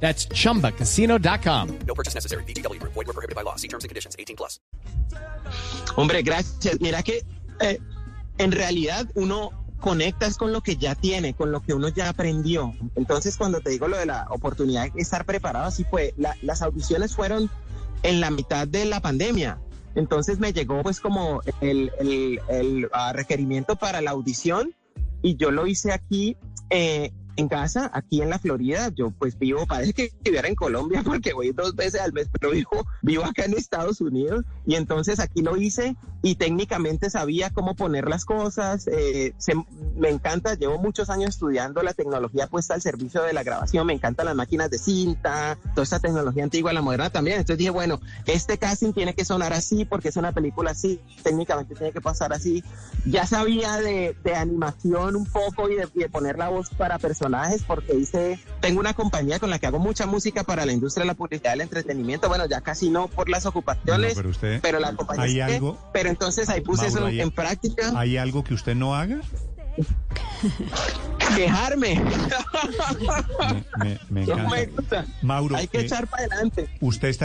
That's chumbacasino.com. No purchase necessary. BGW. Void were prohibited by law. See terms and conditions. 18 plus. Hombre, gracias. Mira que eh, en realidad uno conectas con lo que ya tiene, con lo que uno ya aprendió. Entonces, cuando te digo lo de la oportunidad de estar preparado, así fue. La- las audiciones fueron en la mitad de la pandemia. Entonces me llegó pues como el, el- el, ah, requerimiento para la audición y yo lo hice aquí eh, en casa, aquí en la Florida. Yo pues vivo, parece que viviera en Colombia porque voy dos veces al mes, pero vivo, vivo acá en Estados Unidos y entonces aquí lo hice y técnicamente sabía cómo poner las cosas. eh, se- me encanta, llevo muchos años estudiando la tecnología puesta al servicio de la grabación, me encantan las máquinas de cinta, toda esta tecnología antigua, la moderna también. Entonces dije, bueno, este casting tiene que sonar así porque es una película así, técnicamente tiene que pasar así. Ya sabía de, de animación un poco y de, y de poner la voz para personajes porque hice, tengo una compañía con la que hago mucha música para la industria de la publicidad del entretenimiento. Bueno, ya casi no por las ocupaciones, No, pero usted- pero la compañía ¿hay sí que- algo? pero entonces ahí puse Mauro, eso ¿hay- en práctica. ¿Hay algo que usted no haga? Quejarme. Me, me No me encanta. gusta. Mauro, Hay que eh, echar para adelante. usted está